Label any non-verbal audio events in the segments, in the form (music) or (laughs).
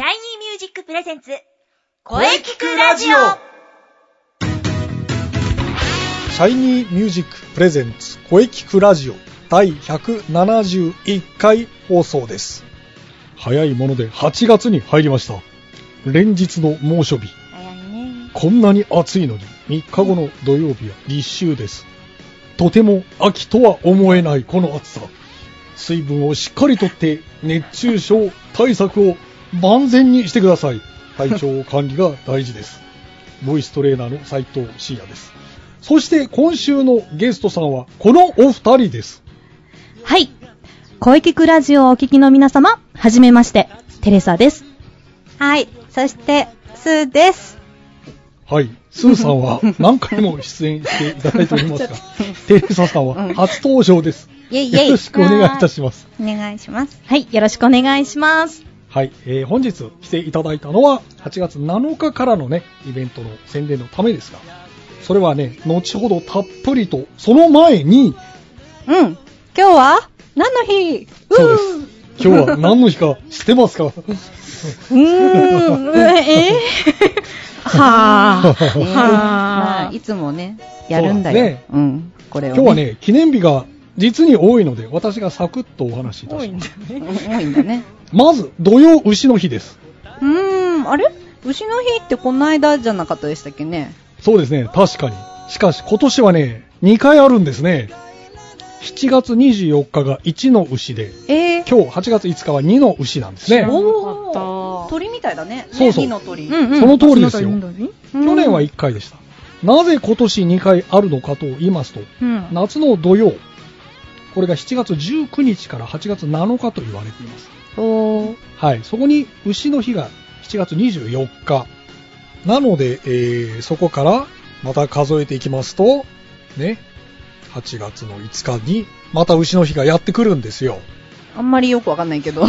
シャイニーミュージックプレゼンツ、声聞くラジオシャイニーミュージックプレゼンツ声聞くラジオ第171回放送です。早いもので8月に入りました。連日の猛暑日。早いね。こんなに暑いのに3日後の土曜日は立秋です。とても秋とは思えないこの暑さ。水分をしっかりとって熱中症対策を万全にしてください。体調管理が大事です。ボイストレーナーの斉藤慎也です。そして今週のゲストさんはこのお二人です。はい。声聞くラジオをお聞きの皆様、はじめまして、テレサです。はい。そして、スーです。はい。スーさんは (laughs) 何回も出演していただいておりますが、(laughs) テレサさんは初登場です。イェイイェイよろしくお願いいたします。お願いします。はい、よろしくお願いします。はい、えー本日来ていただいたのは8月7日からのね、イベントの宣伝のためですが、それはね、後ほどたっぷりと、その前に、うん。今日は何の日？そうです。今日は何の日か知ってますか？(laughs) うーん、え？ー (laughs) (laughs) はぁ、ねまはぁ。あいつもね、やるんだよ。ねうん。これを、今日は。ね、記念日が実に多いので、私がサクッとお話しいた多いんします。多いんだね。まず、土曜牛の日です。うーん。あれ？牛の日ってこの間じゃなかったでしたっけね？そうですね、確かに。しかし、今年はね、2回あるんですね。7月24日が1の牛で、えー。今日8月5日は2の牛なんですね。おおーー。鳥みたいだね。そうそうね火の鳥。うんうん。その通りですようん去年は1回でした。なぜ今年2回あるのかと言いますと、うん。夏の土曜、これが7月19日から8月7日と言われています。はい、そこに牛の日が7月24日。なので、えーそこからまた数えていきますと、ね、8月の5日にまた牛の日がやってくるんですよ。あんまりよくわかんないけど。うん。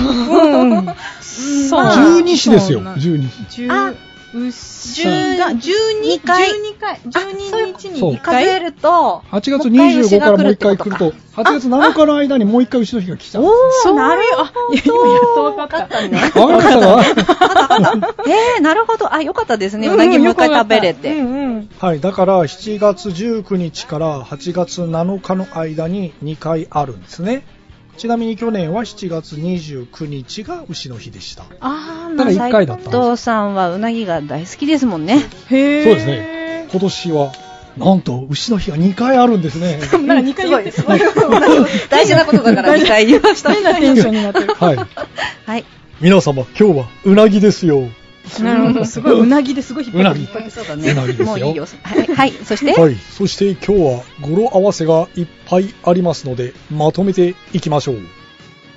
(laughs) そう十二支ですよそう、な十二支。十あ牛十が、十二回12回。12日に1数え回。ると、8月もう一回牛25からもう1が来るってことか回来ると、8月7日の間にもう1回牛の日が来ちゃう。おそうー、なる (laughs) あ、いや今やっとわかった。ね。あわかったかえー、なるほど。あ、よかったですね。ううんなぎもう一回食べれて。はい、だから7月19日から8月7日の間に2回あるんですね。ちなみに去年は7月29日が牛の日でした。あー、だからな1回だったんです。お父さんはうなぎが大好きですもんね。へー。そうですね。今年は、なんと牛の日が2回あるんですね。なんか2回言ってすごい。(laughs) 大事なことだから2回言いました。変なテンションになってる。はい。はい。皆様、今日はうなぎですよ。なるほど。すごい、うなぎですごい引っ張ってるうなぎそうだうなぎですよもういいよ。はい。はい。そして、はい。そして今日は語呂合わせがいっぱいありますので、まとめていきましょう。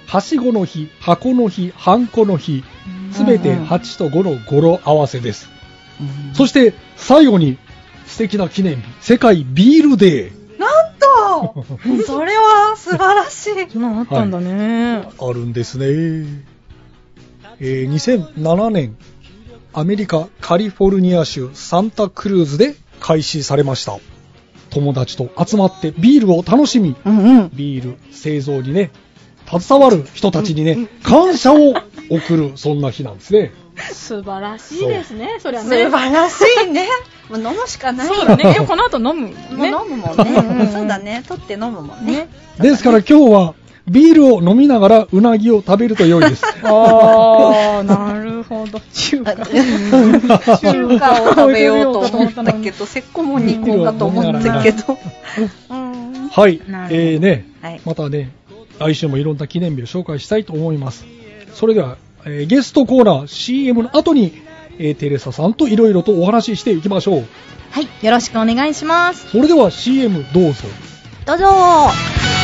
はしごの日、箱の日、ハンコの日、すべて8と5の語呂合わせです。そして最後に素敵な記念日、世界ビールデー。なんと (laughs) それは素晴らしい。そんなのあったんだね。あるんですね。えー2007年、アメリカカリフォルニア州サンタクルーズで開始されました。友達と集まってビールを楽しみ、うんうん。ビール製造にね、携わる人たちにね、感謝を送る、そんな日なんですね。素晴らしいですね、そりゃ素ね。晴らしいね。(laughs) もう飲むしかないよ。そうだね。この後飲むもうね。飲むもんね。うんそうだね。取って飲むもんね。ですから今日はビールを飲みながらうなぎを食べると良いです。あー、なるほど。中華。中華を食べようと思ったけど、(laughs) せっこもに行こうかと思ったけど。うんはい。えーね、はい。またね、来週もいろんな記念日を紹介したいと思います。それでは、えーゲストコーナー CM の後に、えーテレサさんといろいろとお話ししていきましょう。はい、よろしくお願いします。それでは CM どうぞ。どうぞ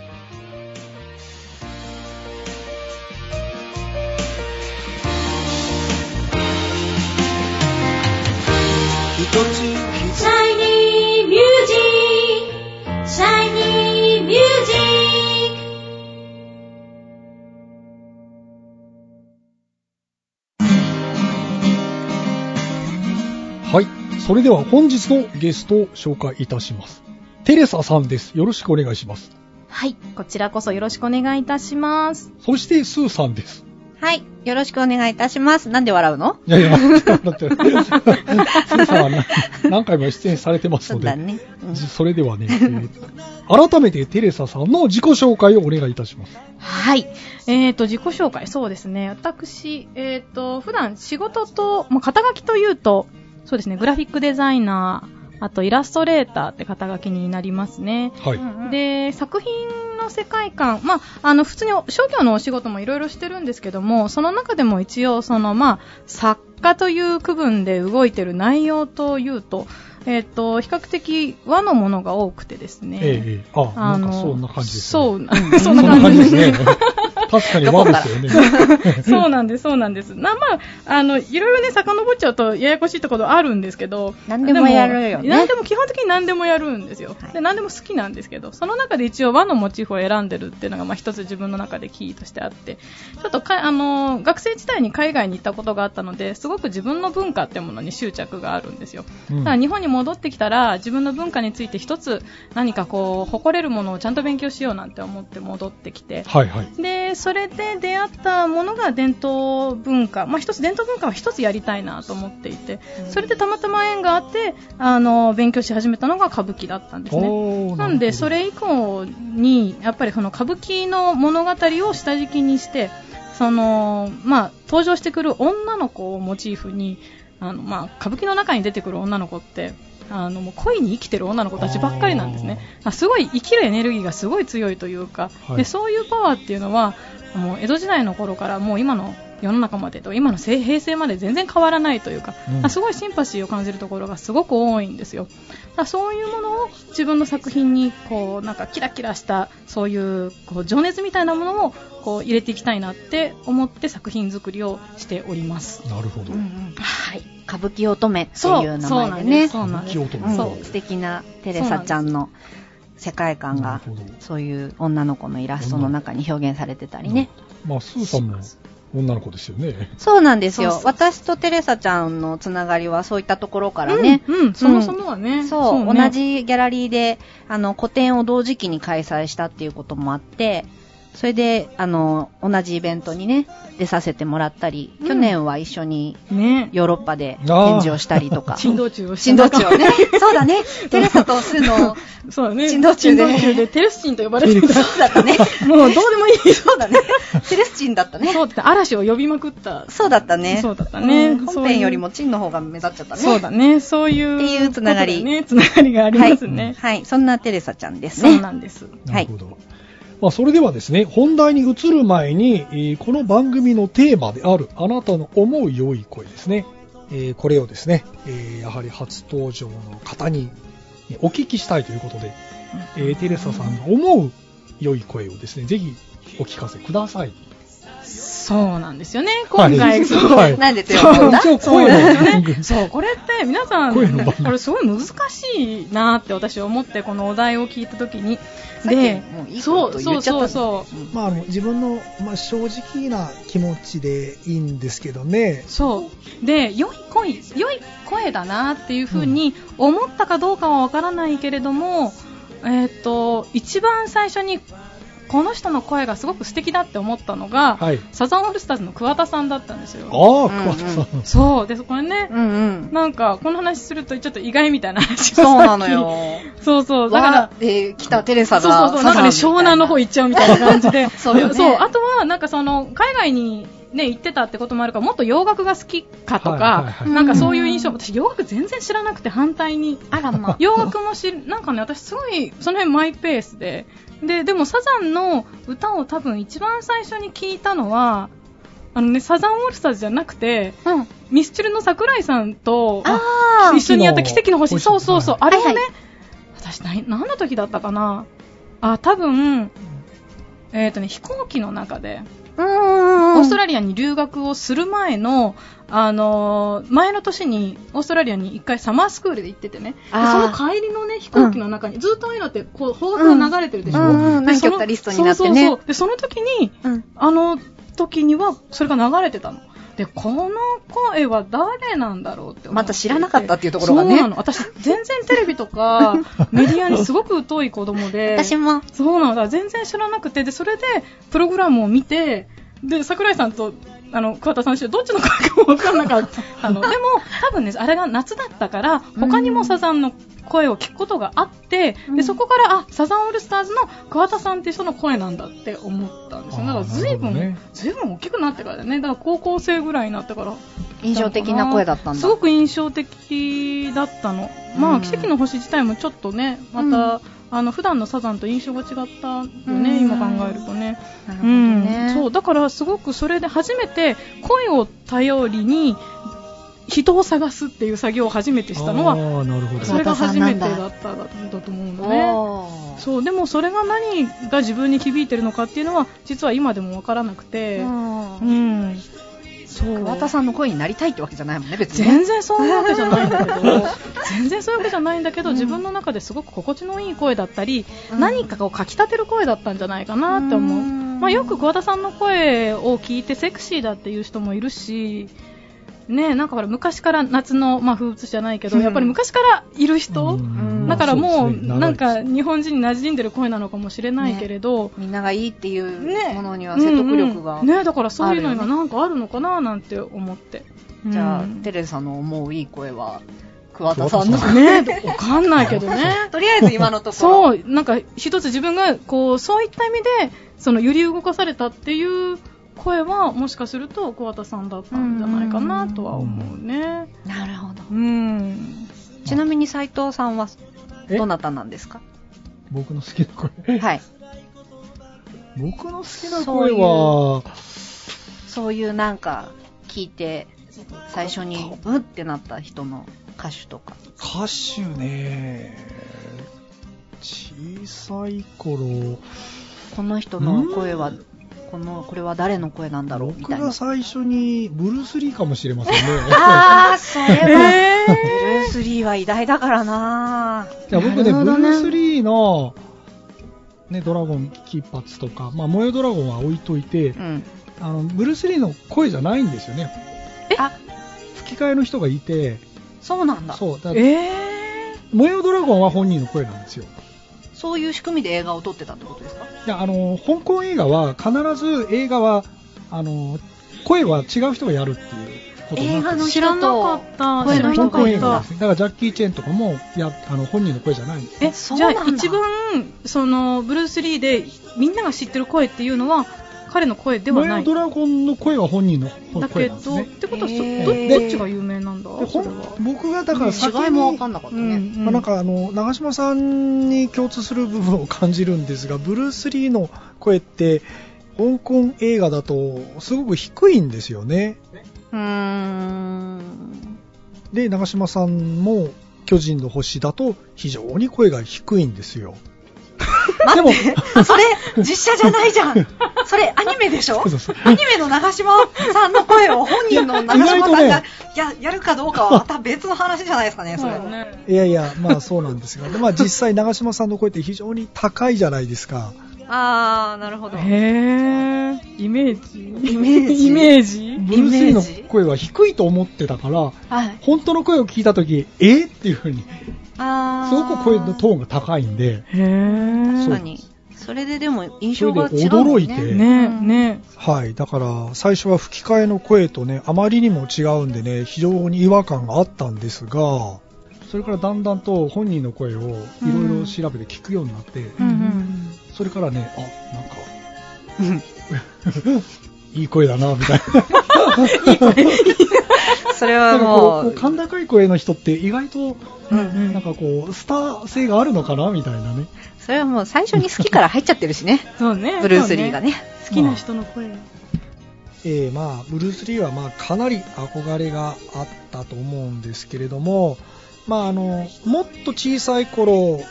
それでは本日のゲストを紹介いたします。テレサさんです。よろしくお願いします。はい。こちらこそよろしくお願いいたします。そして、スーさんです。はい。よろしくお願いいたします。なんで笑うの？いやいや、だって、スーさんはな何回も出演されてますので、そうだね。うんじそれではね、えー改めてテレサさんの自己紹介をお願いいたします。はい。えーと、自己紹介、そうですね。私、えーと、普段仕事と、まあ、肩書きというと、そうですね、グラフィックデザイナー、あとイラストレーターって肩書きになりますね。はい。で、作品の世界観、まあ、あの、普通に商業のお仕事もいろいろしてるんですけども、その中でも一応、その、まあ、作家という区分で動いてる内容というと、えっ、と、比較的和のものが多くてですね。ええええあ、なんかそんな感じです、ね。そう、そそんんな感じですね。(laughs) 確かに和ですよね。(laughs) そうなんです、そうなんです。な、まあ、あの、いろいろね、遡っちゃうとややこしいところあるんですけど、何でもやるよね何でも、基本的に何でもやるんですよ。はいで、何でも好きなんですけど、その中で一応和のモチーフを選んでるっていうのが、まあ一つ自分の中でキーとしてあって、ちょっとか、あの、学生時代に海外に行ったことがあったので、すごく自分の文化ってものに執着があるんですよ。うんだから日本に戻ってきたら、自分の文化について一つ何かこう、誇れるものをちゃんと勉強しようなんて思って戻ってきて、はいはい。で、それで出会ったものが伝統文化。まあ一つ伝統文化は一つやりたいなと思っていて、それでたまたま縁があって、あの、勉強し始めたのが歌舞伎だったんですね。なんで、そ、れ以降に、やっぱりこの歌舞伎の物語を下敷きにして、その、まあ、登場してくる女の子をモチーフに、あの、まあ、歌舞伎の中に出てくる女の子って、あの、もう恋に生きてる女の子たちばっかりなんですね。あすごい生きるエネルギーがすごい強いというか、はい。で、そういうパワーっていうのは、もう江戸時代の頃からもう今の世の中までと、今の平平成まで全然変わらないというか、うんあすごいシンパシーを感じるところがすごく多いんですよ。だからそういうものを自分の作品にこうなんかキラキラしたそういうこう情熱みたいなものをこう入れていきたいなって思って作品作りをしております。なるほど。うんうんはい。歌舞伎乙女ってそういう名そうなんで前でねす。そうなんです。歌舞伎乙女うんそう素敵なテレサちゃんの世界観がそういう女の子のイラストの中に表現されてたりね。まあ、スーさんも女の子ですよね。そうなんですよ。そうそう私とテレサちゃんのつながりはそういったところからね、うん、うん、そもそもはね。そうね。同じギャラリーであの個展を同時期に開催したっていうこともあってそれであの同じイベントにね出させてもらったり、うん去年は一緒にね。ヨーロッパで展示をしたりとか珍道中を (laughs) 珍道中をね (laughs) そうだね (laughs) テレサとスーのそうだね。珍道中で珍道中でテレスチンと呼ばれてた。そうだったねもうどうでもいい。そうだねテレスチンだったねそうだって嵐を呼びまくった。そうだったねそうだったねうん本編よりもチンの方が目立っちゃったねそうだね。そういう。っていうつながりね。つながりがありますね。はい、はい、そんなテレサちゃんですそうねなんです。なるほど。まあ、それではですね、本題に移る前に、この番組のテーマである、あなたの思う良い声ですね。えこれをですね、えやはり初登場の方にお聞きしたいということで、えテレサさんの思う良い声をですね、ぜひお聞かせください。そうなんですよね。今回、はいそう。はいなんで強そうくんだ？一応そう声なんですよね。そう、これって皆さん、声の番組あれすごい難しいなって私は思って、このお題を聞いたときに。でそう、そうそうそう。うんまあ、あの自分の、まあ、正直な気持ちでいいんですけどね、そう。で、良い声、良い声だなっていうふうに思ったかどうかはわからないけれども、えっ、と、一番最初に、この人の声がすごく素敵だって思ったのが、はい。サザンオールスターズの桑田さんだったんですよ。ああ、うん桑田さん。そう。で、これね、うんうん。なんか、この話するとちょっと意外みたいな話をそうなのよ。き。そうそう。だからわ、えー、来たテレサそうが。そうそう、なんかね、湘南の方行っちゃうみたいな感じで。(laughs) そうよねそう、あとは、なんかその、海外にね、行ってたってこともあるから、もっと洋楽が好きかとはいはいかは、いなんかそういう印象、私洋楽全然知らなくて反対に。あらま。洋楽も知る、なんかね、私すごい、その辺マイペースで、で、でもサザンの歌を多分一番最初に聞いたのは、あのね、サザンオールスターズじゃなくて、うん。ミスチルの桜井さんとあ一緒にやった奇跡の星、そうそうそう、はあれをね、はいは私何、何の時だったかな？あ、多分、えっ、とね、飛行機の中で。オーストラリアに留学をする前の、あのー前の年にオーストラリアに一回サマースクールで行っててね、その帰りのね、飛行機の中に、ずっとああいうのって、こう、方角が流れてるでしょ、うんうん何曲かリストになってねそうそうそう。で、その時に、うん。あの時には、それが流れてたの。で、この声は誰なんだろうって思ってまた知らなかったっていうところがねそうなの。私、全然テレビとか、(laughs) メディアにすごく疎い子供で。私も。そうなんだ。全然知らなくて、で、それで、プログラムを見て、で、桜井さんと、あの、桑田さんどっちの声かもわかんなかった。(laughs) あの、でも、多分ね、あれが夏だったから、他にもサザンの声を聞くことがあって、で、そこから、あ、サザンオールスターズの桑田さんっていう人の声なんだって思ったんですよ。だから、随分、ね随分大きくなってからだね。だから、高校生ぐらいになってから。印象的な声だったんだ。すごく印象的だったの。まあ、うん奇跡の星自体もちょっとね、また、あの、普段のサザンと印象が違ったよね、うん今考えるとね。なるほどね。そう、だからすごくそれで初めて声を頼りに人を探すっていう作業を初めてしたのは。それが初めてだ桑ったんだと思うのね。そう、でもそれが何が自分に響いてるのかっていうのは、実は今でもわからなくて、うんうん。そう。桑田さんの声になりたいってわけじゃないもんね、別にね。全然そういうわけじゃないんだけど、(laughs) 全然そういうわけじゃないんだけど、自分の中ですごく心地のいい声だったり、うん何かをかき立てる声だったんじゃないかなって思う。うんまあ、よく桑田さんの声を聞いてセクシーだっていう人もいるし、ねなんかほら昔から夏の、まあ、風物詩じゃないけど、うんやっぱり昔からいる人、うんだからもう、そですねなんか日本人に馴染んでる声なのかもしれないけれど、みんながいいっていうねものには説得力が。うんうんねだからそういうのがなんかあるのかななんて思って。じゃあ、うんテレサの思ういい声は、桑田さんの。ねわかんないけどね。(laughs) とりあえず今のところ。そう、なんか一つ自分がこうそういった意味でその揺り動かされたっていう声はもしかすると桑田さんだったんじゃないかなとは思うね。なるほど。うん。ちなみに斉藤さんは、え？どなたなんですか？僕の好きな声。はい。僕の好きな声は、そういうなんか、聞いて、最初に、うってなった人の歌手とか。歌手ね、小さい頃、この人の声は、この、これは誰の声なんだろう？みたいな僕が。最初にブルース・リーかもしれませんね。(laughs) あー、それは、えブルース・リーは偉大だからないや僕ね、ねブルース・リーの、ね、ドラゴン金髪とか、まあ、燃えドラゴンは置いといて、うん。あの、ブルース・リーの声じゃないんですよね。あ、吹き替えの人がいて、そうなんだ。そう、だー、え燃えドラゴンは本人の声なんですよ。そういう仕組みで映画を撮ってたってことですか？いや、あの、香港映画は必ず映画は、あの、声は違う人がやるっていうこと映画のー、知らなかった。声の人香港映知らなかった画ですね。だからジャッキー・チェンとかも、や、あの、本人の声じゃないんです。え、そうじゃあ一番、その、ブルース・リーでみんなが知ってる声っていうのは、彼の声ではない。ドラゴンの声は本人のだけど、声なんですねっ。てことはどーどっちが有名なんだ？僕がだから先に違いも分かんなかったね。うんまあ、なんかあの長嶋さんに共通する部分を感じるんですがブルース・リーの声って香港映画だとすごく低いんですよねうーん。で長嶋さんも「巨人の星」だと非常に声が低いんですよでもそれ、実写じゃないじゃん。それ、アニメでしょ？そうそうアニメの長嶋さんの声を本人の長嶋さんがややるかどうかはまた別の話じゃないですかね、それ。いやいやまあそうなんですが、でまあ、実際長嶋さんの声って非常に高いじゃないですか。あー、なるほど。へー、イメージ。イメージ。イメージ？ブルース・リーのイメージ声は低いと思ってたからはい。本当の声を聞いた時えー？っていう風にあー。すごく声のトーンが高いんで。確かに。それででも印象が違うね。驚いてねうんねはい。だから、最初は吹き替えの声とね、あまりにも違うんでね、非常に違和感があったんですが、それからだんだんと本人の声をいろいろ調べて聞くようになって、うんうんそれからね、あ、なんか、(laughs) いい声だな、みたいな。それはなんかこもううこう、甲高い声の人って意外と、うんうんなんかこう、スター性があるのかな、みたいなね。それはもう最初に好きから入っちゃってるしね。そうね。ブルース・リーがね。そう。好きな人の声。えーまあ、ブルース・リーはまあかなり憧れがあったと思うんですけれども、まあ、あのもっと小さい頃、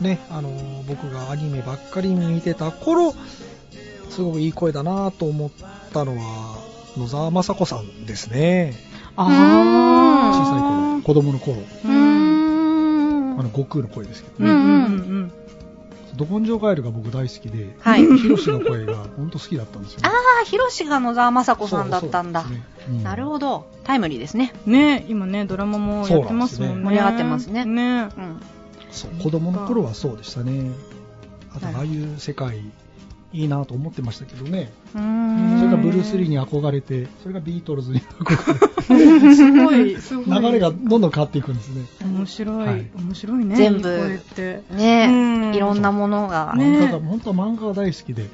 ね、あの僕がアニメばっかり見てた頃すごくいい声だなと思ったのは野沢雅子さんですねあ小さいー頃子供の頃うーんあの悟空の声ですけどね、うんうんうんど根性ガエルが僕大好きで、はい。ヒロシの声が本当好きだったんですよ、ね、ああ、ヒロシが野沢雅子さんだったんだ。そうそうですねうんなるほど。タイムリーですね。うん。ね今ね、ドラマもやってますもんね。そうなんね盛り上がってますねねうん。そう子供の頃はそうでしたねあとああいう世界いいなと思ってましたけどねうーんそれがブルース・リーに憧れてそれがビートルズに憧すごい、すごい。れて流れがどんどん変わっていくんですね面白い、はい面白いね。全部。ねうんいろんなものが。ねだから本当は漫画が大好きで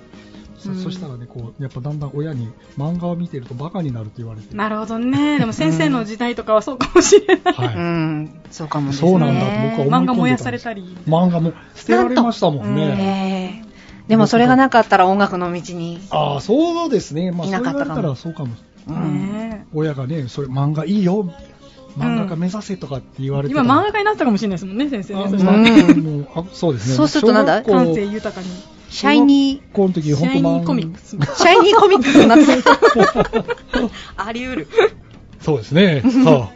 そ,、うんそしたらねこうやっぱだんだん親に漫画を見てるとバカになるって言われてなるほどね。(laughs) でも先生の時代とかはそうかもしれない。はいうん。そうかもですね。そうなんだと僕は思い漫画燃やされたり。漫画も捨てられましたもんなんとね、ええでもそれがなかったら音楽の道に。ああそうですね。まあいなかったかも。そうかもうんね親がねそれ漫画いいよ。漫画家目指せとかって言われてた。今漫画家になったかもしれないですもんね、先生ね。あそしたら。うん。もうあそうですね。そうするとなんだ？感性豊かに。シャイニ小学校の時シャイニー漫コミックス。ー、シャイニーコミックスになってた。(laughs) あり得る。そうですね。(laughs) さ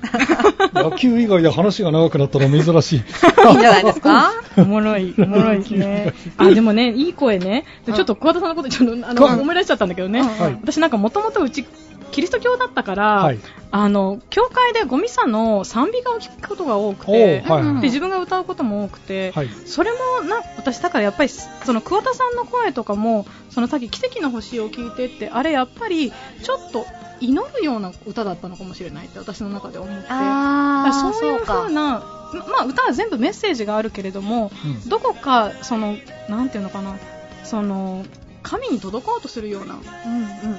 あ。野球以外で話が長くなったのは珍しい。(laughs) いいんじゃないですか？(laughs) おもろい、おもろいですね。あ、でもね、いい声ね。でちょっと桑田さんのことちょっと、あの、はい思い出しちゃったんだけどね。はい。私なんかもともとうち、キリスト教だったから、はい。あの、教会でゴミさの賛美歌を聞くことが多くて、はい。で、自分が歌うことも多くて、はい。それもな、私だからやっぱり、その桑田さんの声とかも、そのさっき奇跡の星を聞いてって、あれやっぱり、ちょっと祈るような歌だったのかもしれないって私の中で思って。そういうか風な、ままあ歌は全部メッセージがあるけれども、うんどこか、その、なんていうのかな、その、神に届こうとするような、うんうん。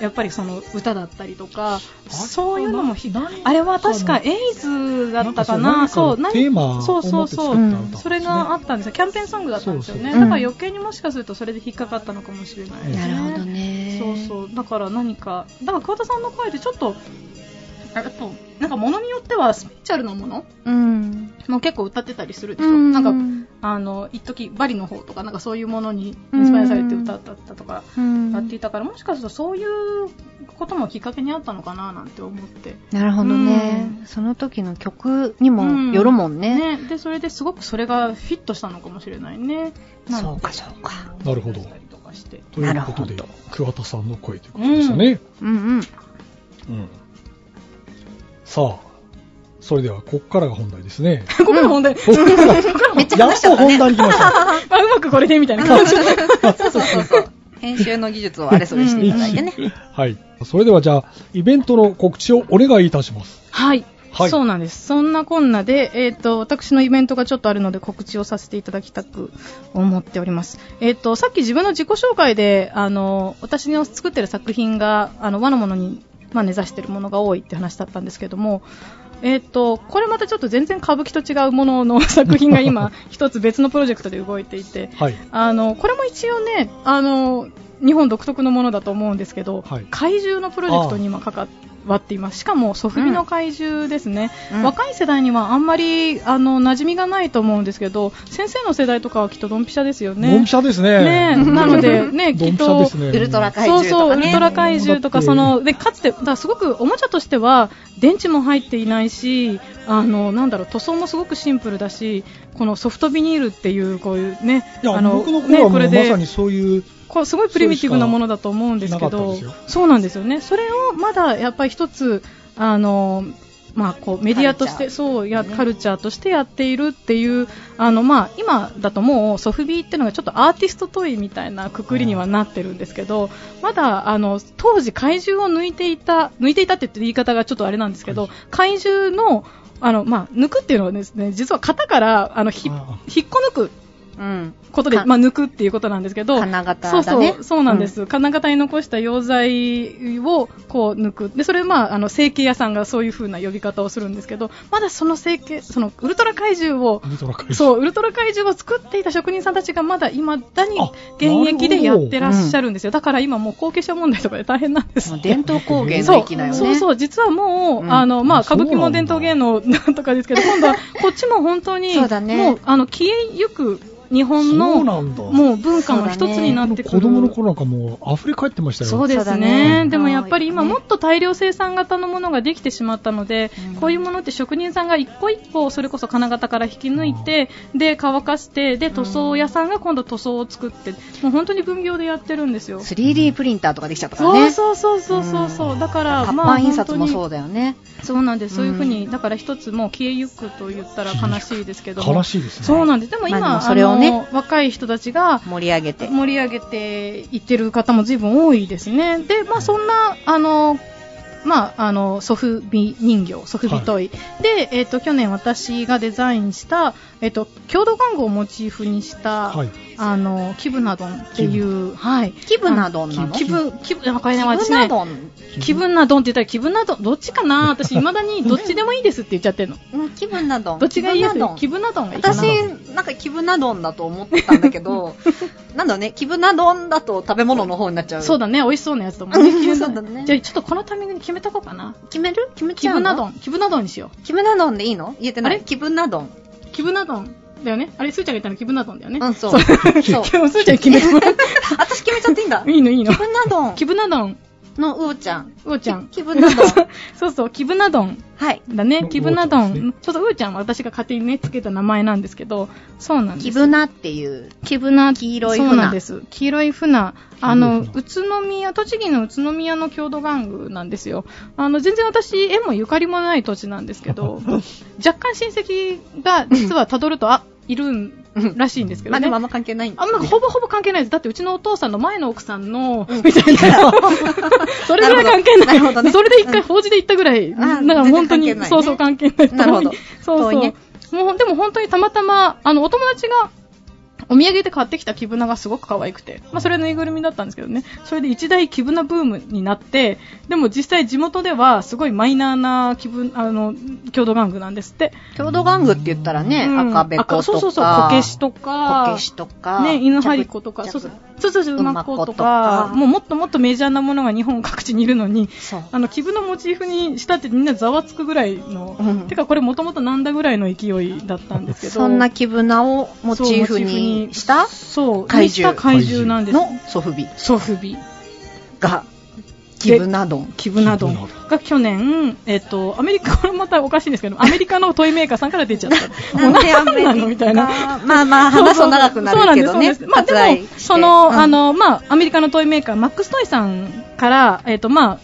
やっぱりその歌だったりとか、そういうのもひ、なあれは確かエイズだったかな、そう、なんかテーマをそうそうそうそれがあったんですよ。キャンペーンソングだったんですよね。だから余計にもしかするとそれで引っかかったのかもしれないですね。なるほどね。そうそう。だから何か、だから桑田さんの声でちょっと、やっぱ、なんか物によってはスピリチュアルなものうん。も結構歌ってたりするでしょ？うんなんか、あの、一時バリの方とか、なんかそういうものにインスパイアされて歌ったとか、うんやっていたから、もしかするとそういうこともきっかけにあったのかななんて思って。なるほどね。その時の曲にもよるもんね。ね。で、それですごくそれがフィットしたのかもしれないね。そうかそうか。なるほどということでなる桑田さんの声ということでしたね、うんうん。うんさあそれではここからが本題ですね (laughs) ここが本題。ここからめっちゃやっと話しちゃったね本題に来ましたまあ、うまくこれでみたいな感じで。そうそうそうそう。編集の技術をあれそれしていただいてね。はいそれではじゃあイベントの告知をお願いいたしますはい。はいそうなんです。そんなこんなで、えっ、と、私のイベントがちょっとあるので告知をさせていただきたく思っております。えっ、と、さっき自分の自己紹介で、あの、私の作ってる作品が、あの、和のものに、まあ、根ざしてるものが多いって話だったんですけども、えっ、と、これまたちょっと全然歌舞伎と違うものの作品が今、(laughs) 一つ別のプロジェクトで動いていて、はい。あの、これも一応ね、あの、日本独特のものだと思うんですけど、はい。怪獣のプロジェクトに今関わっています。しかも、ソフビの怪獣ですね。うん若い世代にはあんまり、あの、馴染みがないと思うんですけど、先生の世代とかはきっとドンピシャですよね。ドンピシャですねねなので、ね、(laughs) きっと、ねウルトラ怪そうそう、獣とかね。ウルトラ怪獣とか、その、で、かつて、だすごくおもちゃとしては、電池も入っていないし、あの、なんだろう、塗装もすごくシンプルだし、このソフトビニールっていう、こういうね、あの、僕の頃はもうこれでまさにそういうこれすごいプリミティブなものだと思うんですけどそうなんですよね。それをまだやっぱり一つ、あの、まあ、こう、メディアとして、そう、や、ねカルチャーとしてやっているっていう、あの、まあ、今だともう、ソフビーっていうのがちょっとアーティストトイみたいなくくりにはなってるんですけど、まだ、あの、当時怪獣を抜いていた、抜いていたって言って言い方がちょっとあれなんですけど、怪獣の、あの、まあ、抜くっていうのはですね、実は型から、あの、ひ、あ引っこ抜くうん。ことで、かまあ、抜くっていうことなんですけど、金型そうだねそう、そうなんです。金型に残した溶剤をこう抜く。で、それまあ、あの、成形屋さんがそういう風な呼び方をするんですけど、まだその成形、その、ウルトラ怪獣を、ウルトラ怪獣そう、ウルトラ怪獣を作っていた職人さんたちがまだ未だにあ現役でやってらっしゃるんですよ。だから今もう後継者問題とかで大変なんです。伝統工芸ね。そうそう、実はもう、うんあの、まあ、歌舞伎も伝統芸能なんとかですけど、今度はこっちも本当に、そうだねもう、あの、消えゆく日本そうの、なんだもう文化の一つになってくる。子供の頃なんかもう溢れ返ってましたよ。そうですねねでもやっぱり今はいもっと大量生産型のものができてしまったので、うんこういうものって職人さんが一個一個それこそ金型から引き抜いて、で乾かしてで塗装屋さんが今度塗装を作ってもう本当に分業でやってるんですよ。3D プリンターとかできちゃったからそうね。そうそうそうそうそう、だから活まあ版印刷もそうだよね。そうなんです、そういうふうに、うだから一つもう消えゆくと言ったら悲しいですけども悲しいですね。そうなんです、でも今、まあでもそれをね若い人たちが盛り上げて。盛り上げていってる方も随分多いですね。で、まあそんな、あの、まあ、あの、ソフビ人形、ソフビトイ。で、えっ、と、去年私がデザインした、えっ、と、郷土玩具をモチーフにした、はい。あの、キブナドンっていう、はい。キブナドンなの？気分、気分、あこれね、キブ私ね、ナドン？気分などんって言ったら気分などん、どっちかな？私、未だにどっちでもいいですって言っちゃってるの。うん、気分などん。どっちがいいです？気分などん気分などんがいいかな私、なんか気分などんだと思ってたんだけど、(laughs) なんだろうね、気分などんだと食べ物の方になっちゃう。そうだね、美味しそうなやつと思うね。うん気分そうだねじゃあ、ちょっとこのタイミングに決めとこうかな。決める？決めちゃうの？気分などん。気分などんにしよ気分などんでいいの？言えてない？あれ？気分などん。う。気分などん。だよね？あれ、すーちゃんが言ったの気分などんだよね。うん、そう。そう。す (laughs) ーちゃん決めてもらう。(laughs) 私決めちゃっていいんだ。いいの、いいの気。分などん気分などん。のうおちゃん。うおちゃん。気分などん。(laughs) そうそう、気分などん。はい。だねう。気分などん。ちょっとうーちゃんは私が勝手にね、つけた名前なんですけど、そうなんです。気分なっていう。キブナ黄色い船そうなんです。黄色い船。あの、黄宇都宮、栃木の宇都宮の郷土玩具なんですよ。あの、全然私、縁もゆかりもない土地なんですけど、(laughs) 若干親戚が実は辿ると、あ、いるんらしいんですけどね。まあでもあんま関係ないんだあんまほぼほぼ関係ないです。だってうちのお父さんの前の奥さんの、うんみたいな。(laughs) それぐらい関係ない。なるほどねそれで一回法事で行ったぐらい。んだから本当に、そうそう関係ない。なるほどそうそう。もう、でも本当にたまたま、あの、お友達が、お土産で買ってきたキブナがすごく可愛くて、まあそれぬいぐるみだったんですけどね、それで一大キブナブームになって、でも実際地元ではすごいマイナーなキブ、あの、郷土玩具なんですって。郷土玩具って言ったらね、うん赤べことか。そうそうそう、こけしとか、こけしとか。ね、犬張り子とか、着そうそう、そうそうそう、馬子とか、かもうもっともっとメジャーなものが日本各地にいるのに。あの、キブのモチーフにしたってみんなざわつくぐらいの、うんてかこれもともとなんだぐらいの勢いだったんですけど、そんな気分なをモチーフにしたそう、怪獣にした怪獣なんです。のソフビソフビ。が。キブナドンキブナが去年、えっと、アメリカ、これまたおかしいんですけど、アメリカのトイメーカーさんから出ちゃった。(laughs) なんでアメリカ？なのみたいな。まあまあ、話すと長くなるけどね。まあでも、その、うんあの、まあ、アメリカのトイメーカー、 Max Toy さんから、えっ、と、まあ、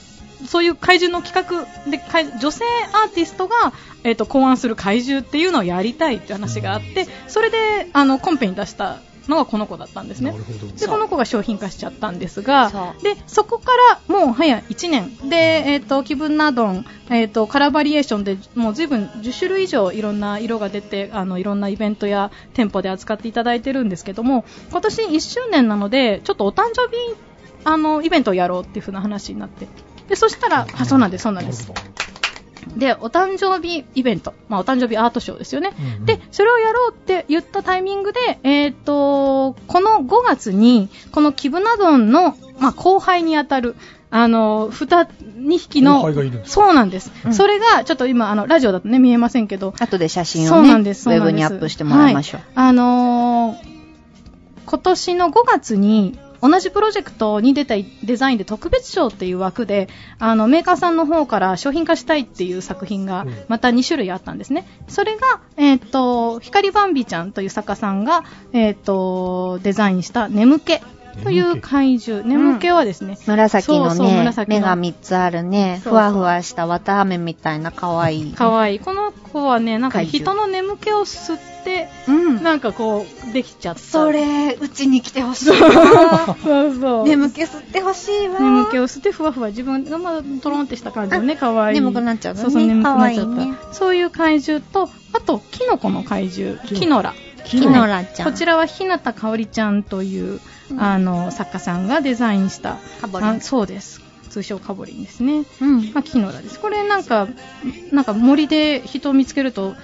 そういう怪獣の企画で、怪女性アーティストが、えっ、と、考案する怪獣っていうのをやりたいって話があって、それで、あの、コンペに出したのがこの子だったんですね。で、この子が商品化しちゃったんですがそ、で、そこからもう早1年。で、えっ、と、気分などん、えっ、と、カラーバリエーションでもう随分10種類以上いろんな色が出て、あの、いろんなイベントや店舗で扱っていただいてるんですけども、今年1周年なので、ちょっとお誕生日、あの、イベントをやろうっていう風な話になって。で、そしたら、あ、そうなんです、そうなんです。で、お誕生日イベント、まあ、お誕生日アートショーですよね。うんうん。で、それをやろうって言ったタイミングで、えっ、と、この5月に、このキブナドンの、まあ、後輩にあたる、あの、二、二匹の、後輩がいるんですそうなんです。うん。それが、ちょっと今、あの、ラジオだとね、見えませんけど、後で写真そをね、うなんです、そうウェなんです。ブにアップしてもらいましょう。はい。あのー今年の5月に、同じプロジェクトに出たデザインで特別賞っていう枠で、あの、メーカーさんの方から商品化したいっていう作品がうんまた2種類あったんですね。それが、えっ、と、光バンビちゃんという作家さんが、えっ、と、デザインした眠気という怪獣。眠気はですね、紫のそうそう目が3つあるね、ふわふわした綿あめみたいな可愛い。かわいい。この子はね、なんか人の眠気を吸って、うん。なんかこう、できちゃった。それ、うちに来てほしいそうな。そう。(laughs) 眠気吸ってほしいわ。眠気を吸ってふわふわ自分がまあトロンってした感じのね、可愛い眠くなっちゃうのねそうそう、眠くなっちゃった。ねそういう怪獣と、あと、キノコの怪獣、キノラ。キキノラちゃん。こちらは日向香織ちゃんという、うんあの作家さんがデザインしたカボリン。あそうです。通称カボリンですね、うん。まあ、キノラです。これなんかなんか森で人を見つけると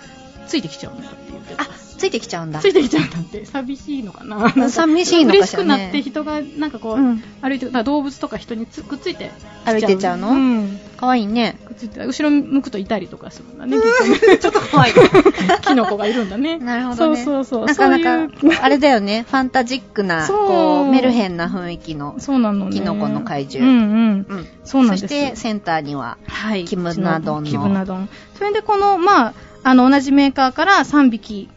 ついてきちゃうんだって言ってたあ、ついてきちゃうんだ。ついてきちゃうんだって寂しいのかな寂しいのかしらね嬉しくなって人がなんかこう、うん歩いて動物とか人につくっついて歩いてっちゃうの？うんかわいいね。くっついて後ろ向くといたりとかするんだね、きっとね (laughs) ちょっとかわいい。キノコがいるんだね。なるほどね。そうそうそう。なかなか、あれだよね、ファンタジックな、こう、メルヘンな雰囲気の。そうなのね。キノコの怪獣うんうん。うん。そうなんですそして、センターには、はい。キムナドンのキムナドン。それでこの、まあ、あの、同じメーカーから3匹、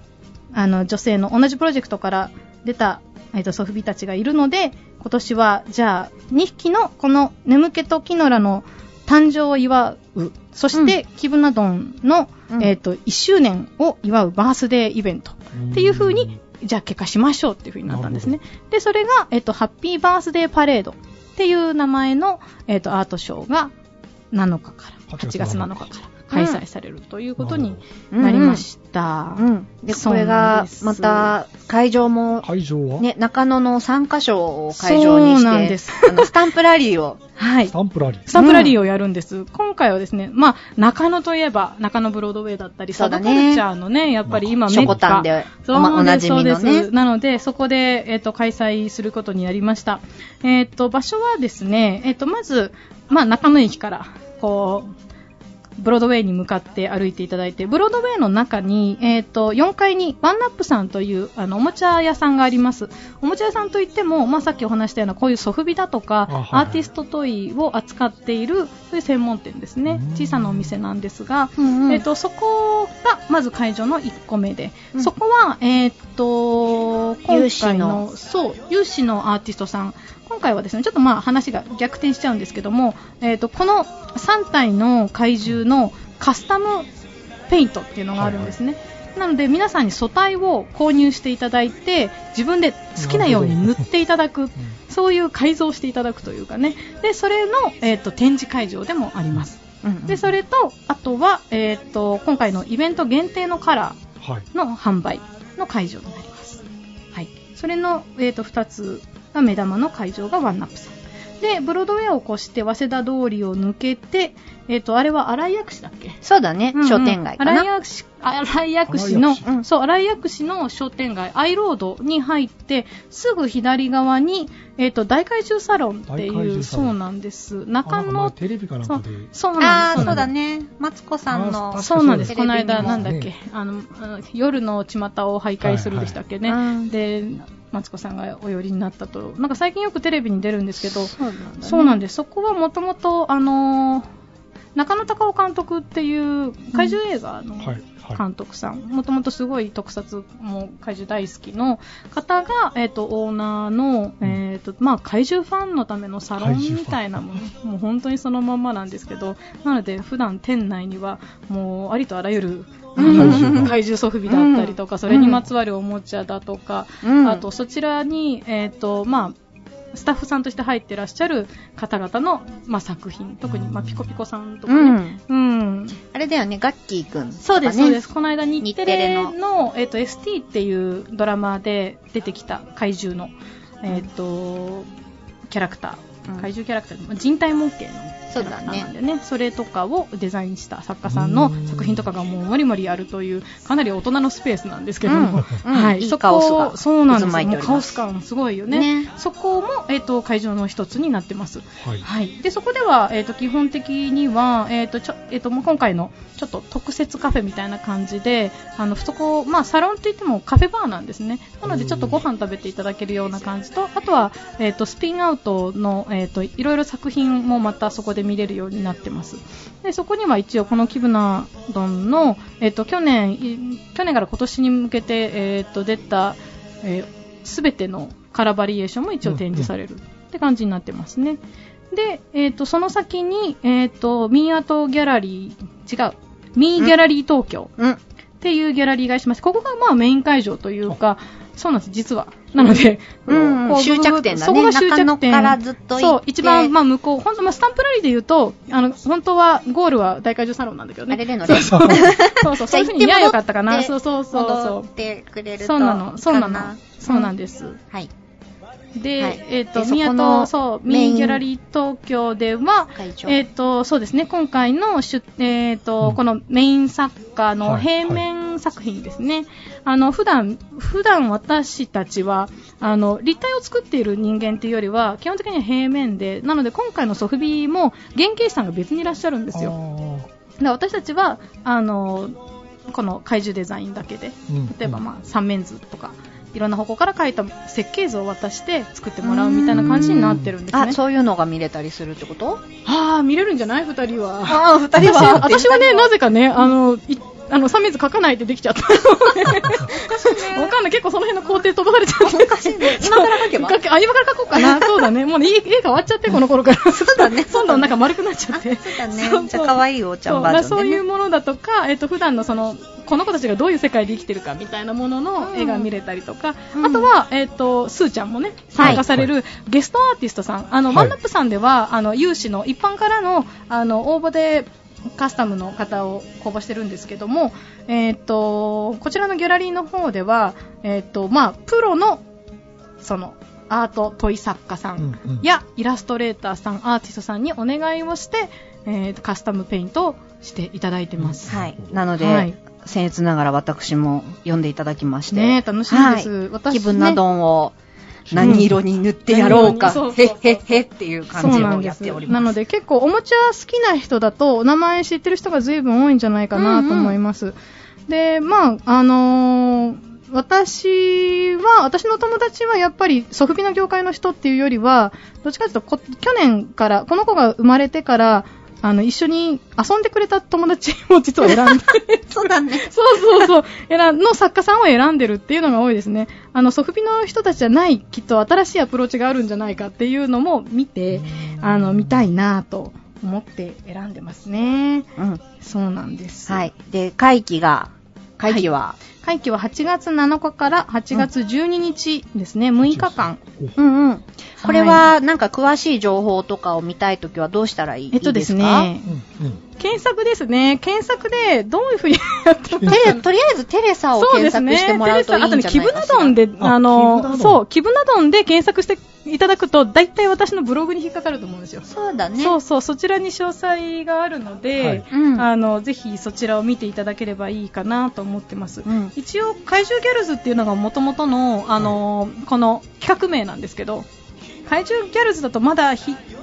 あの、女性の同じプロジェクトから出た、えっと、ソフビたちがいるので、今年は、じゃあ、2匹のこの眠気とキノラの誕生を祝う、そして、キムナドンの、うん。えっと、1周年を祝うバースデーイベント。っていう風に、じゃあ結果しましょうっていう風になったんですね。で、それが、えっと、ハッピーバースデーパレード。っていう名前の、えっと、アートショーが7日から、8月7日から開催されるということになりました。うん。で、そうこれがまた、会場も、会場は、ね、中野の3カ所を会場にそうなんしてです、あの、スタンプラリーを、(laughs) はいス。タンプラリー。スタンプラリーをやるんです。今回はですね、まあ、中野といえば、中野ブロードウェイだったり、そうだねサブカルチャーのね、やっぱり今メッカ。ショコタンでそうおまおなじみのねそうですなので、そこで、えっ、と、開催することになりました。えっ、と、場所はですね、えっ、と、まず、まあ、中野駅から、こう、ブロードウェイに向かって歩いていただいて、ブロードウェイの中に、えっ、と、4階にワンナップさんという、あの、おもちゃ屋さんがあります。おもちゃ屋さんといっても、まあ、さっきお話したような、こういうソフビだとか、あはいアーティストトイを扱っている、そういう専門店ですね。うん。小さなお店なんですが、うんうん。えっ、と、そこが、まず会場の1個目で、うん。そこは、えっ、と、今有志回のの、そう、有志のアーティストさん、今回はですね、ちょっとまあ話が逆転しちゃうんですけども、えっ、と、この3体の怪獣のカスタムペイントっていうのがあるんですね。なので皆さんに素体を購入していただいて自分で好きなように塗っていただくそういう改造していただくというかね。でそれの、えー、と展示会場でもあります。うんでそれとあとは、えー、と今回のイベント限定のカラはい。ーの販売の会場になります、はい、それの、えー、と2つが目玉の会場がワンナップさんでブロードウェアを越して早稲田通りを抜けて、えー、とあれは新井薬師だっけ？そうだね、うんうん商店街かな。新井薬師新井薬師の新井薬師うんそう新井薬師の商店街アイロードに入ってすぐ左側にえっ、と大怪獣サロンっていうそうなんです中野テレビかなんそうかで。そうなんですそうだね。マツコさんの。あそうなんです。この間、なんだっけ、ねあの、あの夜の巷を徘徊するでしたっけね。はいはいで、マツコさんがお寄りになったと。なんか最近よくテレビに出るんですけど、そうなんだねそうなんです。そこはもともと、あのー中野隆夫監督っていう怪獣映画のはい。はい。監督さん、もともとすごい特撮も怪獣大好きの方が、えっ、と、オーナーの、うん。えっ、と、まあ、怪獣ファンのためのサロンみたいなもの、もう本当にそのまんまなんですけど、なので、普段店内には、もう、ありとあらゆる、怪獣ソフビだったりとか、それにまつわるおもちゃだとか、うん。あと、そちらに、えっ、と、まあ、スタッフさんとして入ってらっしゃる方々の、まあ、作品、特に、まあ、ピコピコさんとかうね、ん。うん、あれだよね、ガッキーくん、そうです、そうです。。この間、日テレ日テレの、えっ、と、ST っていうドラマで出てきた怪獣の、えっ、と、キャラクター、怪獣キャラクター、人体模型のキャラクターなんでね、それとかをデザインした作家さんの作品とかがもうもりもりあるという、かなり大人のスペースなんですけども、うん。はい、いいそこカオスがそうなんですよ。もカオス感すごいよね。ね。そこも、えっ、と、会場の一つになってます。はい。はい、でそこでは、えー、と基本的には、えーとちょえー、ともう今回のちょっと特設カフェみたいな感じであのそこ、まあ、サロンといってもカフェバーなんですね。なのでちょっとご飯食べていただけるような感じとあとは、えー、とスピンアウトの、えー、といろいろ作品もまたそこで見れるようになってます。でそこには一応このキブナ丼の、えー、と去年い去年から今年に向けて、えー、と出た、えー、全てのカラーバリエーションも一応展示される。って感じになってますね。で、えっ、と、その先に、えっ、と、ミーアートギャラリー、違う、ミーギャラリー東京うん。っていうギャラリーがありまして、ここがまあメイン会場というか、そうなんです、実は。なので、(laughs) うん終着点だねそこが終着点。からずっとそう、一番、まあ、向こう、本当まあ、スタンプラリーで言うと、あの、本当は、ゴールは大会場サロンなんだけどね。あれでのねそうそう。そうそう、(laughs) そういうふうに言えばよかったかな。そうそうそう戻そってくれう。るとそうなの、そうなの。そうなんです。はい。で、はいえっ、と、宮と、そう、ミーギャラリー東京では。えっ、と、そうですね、今回の出、えっ、と、うんこのメイン作家のはい平面作品ですね。あの、普段、普段私たちは、あの、立体を作っている人間っていうよりは、基本的には平面で、なので今回のソフビも原型師さんが別にいらっしゃるんですよ。で私たちは、あの、この怪獣デザインだけで、うん。例えばまあ三面図とか、いろんな方向から描いた設計図を渡して作ってもらうみたいな感じになってるんですね。あ、そういうのが見れたりするってこと？ああ、見れるんじゃない？二人は。ああ、二私は私はね、なぜかね、あの、いあの、三面図書かないでできちゃった。わかんない。結構その辺の工程飛ばされちゃって。おかしいね。今から書けば書けあ、今から書こうかな。そうだね。もうね、家家変わっちゃって、この頃から。そうだねどんどんなんか丸くなっちゃって。そうだねじゃあ可愛いおちゃんバージョンでねそういうものだとか、えっと、普段のその、この子たちがどういう世界で生きてるかみたいなものの絵が見れたりとか、うんあとは、えっと、スーちゃんもね、参加されるゲストアーティストさん、あの、はいワンナップさんでは、あの、有志の一般からの、あの、応募で、カスタムの方を公募してるんですけども、えっ、と、こちらのギャラリーの方では、えっ、と、まあ、プロの、その、アートトイ作家さんやイラストレーターさん、アーティストさんにお願いをして、えーとカスタムペイントをしていただいてます。はい。なので、はい僭越ながら私も読んでいただきまして。ねえ楽しみですはい私ね気分などを何色に塗ってやろうか、うん。へっへっへっていう感じをやっております。なので結構おもちゃ好きな人だとお名前知ってる人が随分多いんじゃないかなと思います。で、まあ、あのー私は、私の友達はやっぱりソフビの業界の人っていうよりは、どっちかというとこ去年から、この子が生まれてから、あの、一緒に遊んでくれた友達を実は選んで、(laughs) そうだね。そうそうそう。選んの作家さんを選んでるっていうのが多いですね。あの、ソフビの人たちじゃない、きっと新しいアプローチがあるんじゃないかっていうのも見て、あの、見たいなと思って選んでますね。うん。そうなんです。はい。で、会期が、会期は、会期は8月7日から8月12日ですね、6日間。うん。うん。これは、なんか詳しい情報とかを見たいときはどうしたらいいえっとですね、うんうん。検索ですね。検索でどういうふうにやってるテレとりあえずテレサを検索してもらうといいんじゃないかしら。テレサあとね、キブナドンで、ああのそう、キブナドンで検索していただくと、大体私のブログに引っかかると思うんですよ。そうだね。そうそう、そちらに詳細があるので、はいうんあの、ぜひそちらを見ていただければいいかなと思ってます。うん一応、怪獣ギャルズっていうのが元々の、あの、この企画名なんですけど、怪獣ギャルズだとまだひ、うん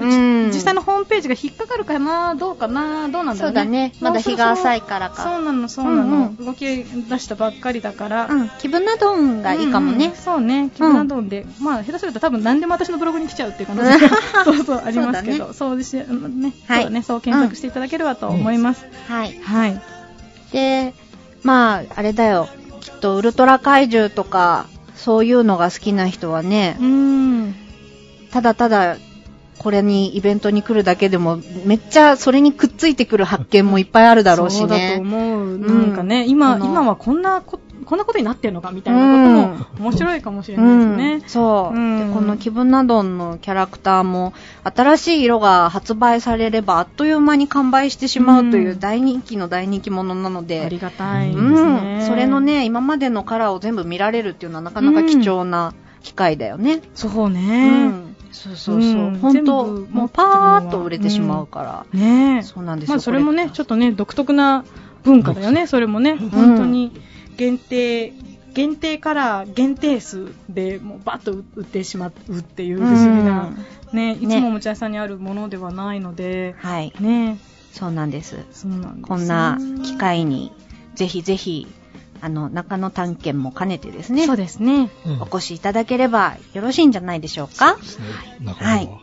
実際のホームページが引っかかるかな、どうかな、どうなんだろうね。そうだね。まだ日が浅いからそか。うなの、そうなの、うん動き出したばっかりだから。うん。気分などんがいいかもうんうんね。そうね、キムナドンで、まあ、下手すると多分何でも私のブログに来ちゃうっていう可能性が (laughs) そうそう、ありますけど、そうですね、ね、はいそうそう検索していただければと思います。はい。はい。で、まあ、あれだよ。きっとウルトラ怪獣とか、そういうのが好きな人はねう、ん。ただただ、これにイベントに来るだけでも、めっちゃそれにくっついてくる発見もいっぱいあるだろうしそうだとね。思う。んなんかね、今、この今はこんなこ、こんなことになってるのかみたいなことも面白いかもしれないですね。うん、そう、うんでこの気分などのキャラクターも新しい色が発売されればあっという間に完売してしまうといううん大人気の大人気者なので、ありがたいですうね。ん、それの、ね今までのカラーを全部見られるっていうのはなかなか貴重な機会だよね。そううね。ん、そうそうそう、うん本当もうパーッと売れてしまうから、ね。そうなんですよ。まあそれもね、こちょっとね、独特な文化だよね、それもね。本当に限定、限定から限定数でもうバッと売ってしまうっていう不思議な、ね、いつもおもちゃ屋さんにあるものではないので、はい、ね、そうなんです。そうなんです。こんな機会にぜひぜひあの中野探検も兼ねてですねそうですね。うんお越しいただければよろしいんじじゃないでしょうか？ですね。中野は、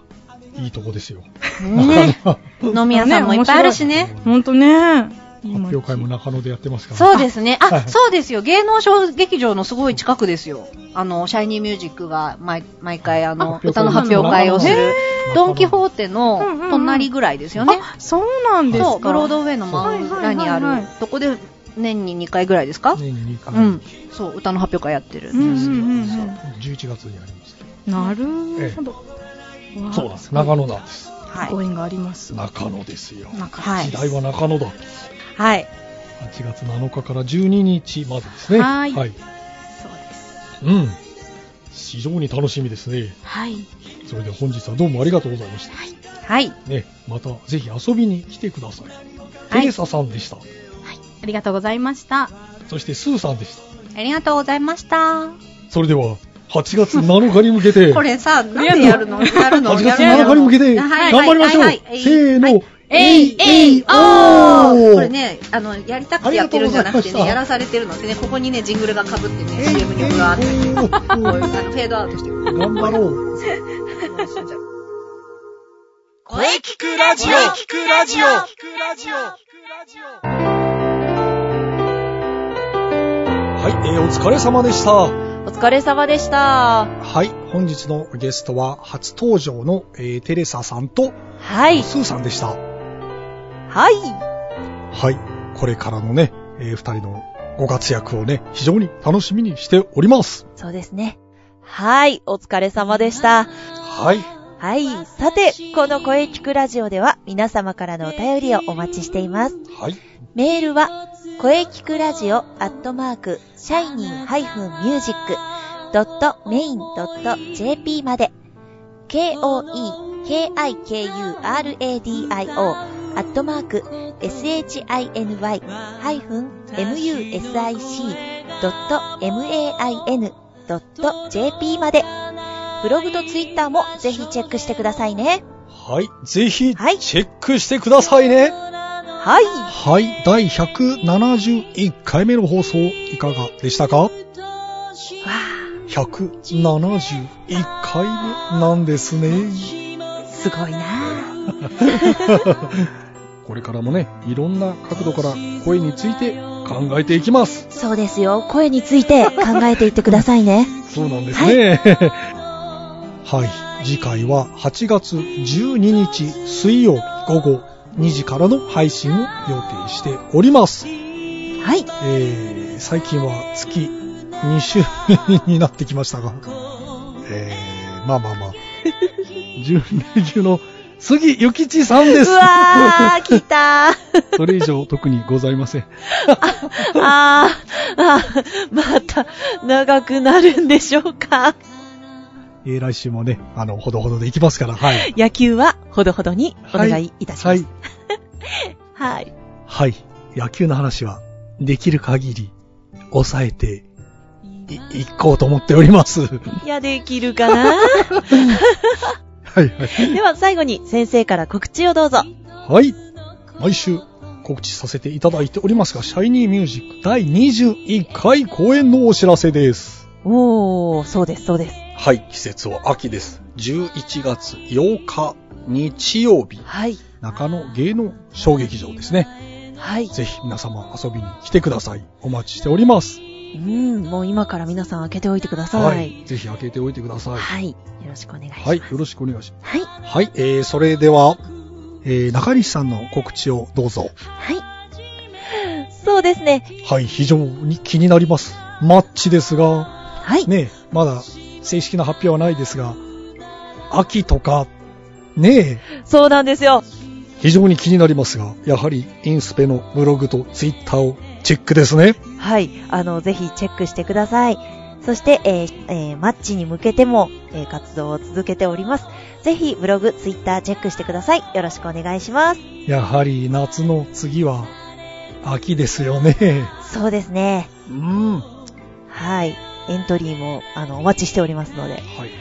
いいとこですよ。ね。飲み屋さんもいっぱいあるしね。本当ね。発表会も中野でやってますから。そうですね。あ、はいそうですよ。芸能小劇場のすごい近くですよ。あの、シャイニーミュージックが毎毎回あの、あ歌の発表会をするドンキホーテのうんうんうん隣ぐらいですよね。あ、そうなんですか。そう、ブロードウェイの真裏にある、そこで年に2回ぐらいですか？年に2回、うん。そう、歌の発表会やってるんですけど。うんうんうんうんそう11月にあります。なるほど。わあそうなんです。長野なんです。はい。ご縁があります。中野ですよ。はい時代は中野だ。はい。8月7日から12日までですね。はいはい。そうです。うん。非常に楽しみですね。はい。それでは本日はどうもありがとうございました。はい。ね、またぜひ遊びに来てください。はいテレサさんでした。ありがとうございました。そしてスーさんでした。ありがとうございました。それでは、8月7日に向けて、(laughs) これさ、なんでやるの？やるの？8月やるの？7日に向けて、はい頑張りましょう、はいはい。せーの、えい。えい。おーこれね、あの、やりたくてやってるんじゃなくてね、やらされてるのでね、ここにね、ジングルが被ってね、CM にぶわーって、(laughs) こういう、あの、フェードアウトしてる。頑張ろう。声聞くラジオ。聞くラジオはい、えー、お疲れ様でした。お疲れ様でした。はい、本日のゲストは初登場の、えーテレサさんとはい。スーさんでした。はい。はい、これからのね、えー二人のご活躍をね、非常に楽しみにしております。そうですね。はい。お疲れ様でした。はい、はい。さて、この声聞くラジオでは皆様からのお便りをお待ちしています。はい、メールは、声聞くラジオアットマーク、シャイニー -music.main.jp まで、k-o-e-k-i-k-u-r-a-d-i-o アットマーク、shiny-music.main.jp まで、ブログとツイッターもぜひチェックしてくださいね。はい、ぜひ、チはいェックしてくださいね。はい。はい、第171回目の放送いかがでしたか？わ ?171 回目なんですね。あ、すごいな (laughs) これからもね、いろんな角度から声について考えていきます。そうですよ。声について考えていってくださいね。(laughs) そうなんですね。はい。(laughs) 次回は8月12日水曜日午後2時からの配信を予定しております。はい。えー、最近は月2週目になってきましたが、えー、まあまあまあ、準レギュの杉ゆきちさんです。うわー、来たー。(laughs) それ以上特にございません。あー、あー、また長くなるんでしょうか。えー、来週もね、あの、ほどほどでいきますから、はい。野球はほどほどにお願いいたします。はい。はい。はい。野球の話は、できる限り、抑えて、い、いこうと思っております。はいや、できるかなはい。では最後に先生から告知をどうぞ。はい。毎週告知させていただいておりますが、シャイニーミュージック第21回公演のお知らせです。おー、そうです、そうです。はい、季節は秋です。11月8日日曜日、はい。中野芸能小劇場ですね。はい。ぜひ皆様遊びに来てください。お待ちしております。うん、もう今から皆さん開けておいてください。はい。ぜひ開けておいてください。よろしくお願いします。はい、よろしくお願いします。はい。はい。えー、それでは、えー、中西さんの告知をどうぞ。はい。そうですね。はい、非常に気になります。マッチですが、はい。ねえ、まだ正式な発表はないですが、秋とか、ねえ、そうなんですよ。非常に気になりますが、やはりインスペのブログとツイッターをチェックですね。はい。あの、ぜひチェックしてください。そして、えーえーマッチに向けても、えー活動を続けております。ぜひ、ブログ、ツイッターチェックしてください。よろしくお願いします。やはり夏の次は秋ですよね。そうですね。うん。はい。エントリーも、あの、お待ちしておりますので、はい。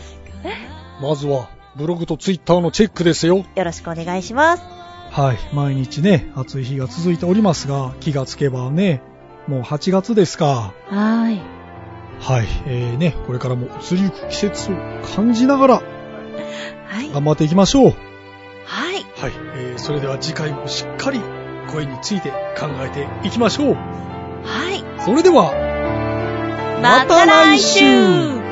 (laughs) まずは、ブログとツイッターのチェックですよ。よろしくお願いします。はい。毎日ね、暑い日が続いておりますが、気がつけばね、もう8月ですか。はい。はい。えー、ね、これからも移りゆく季節を感じながらはい。頑張っていきましょう。はい。はい。えー、それでは次回もしっかり声について考えていきましょう。はい。それでは、また来週。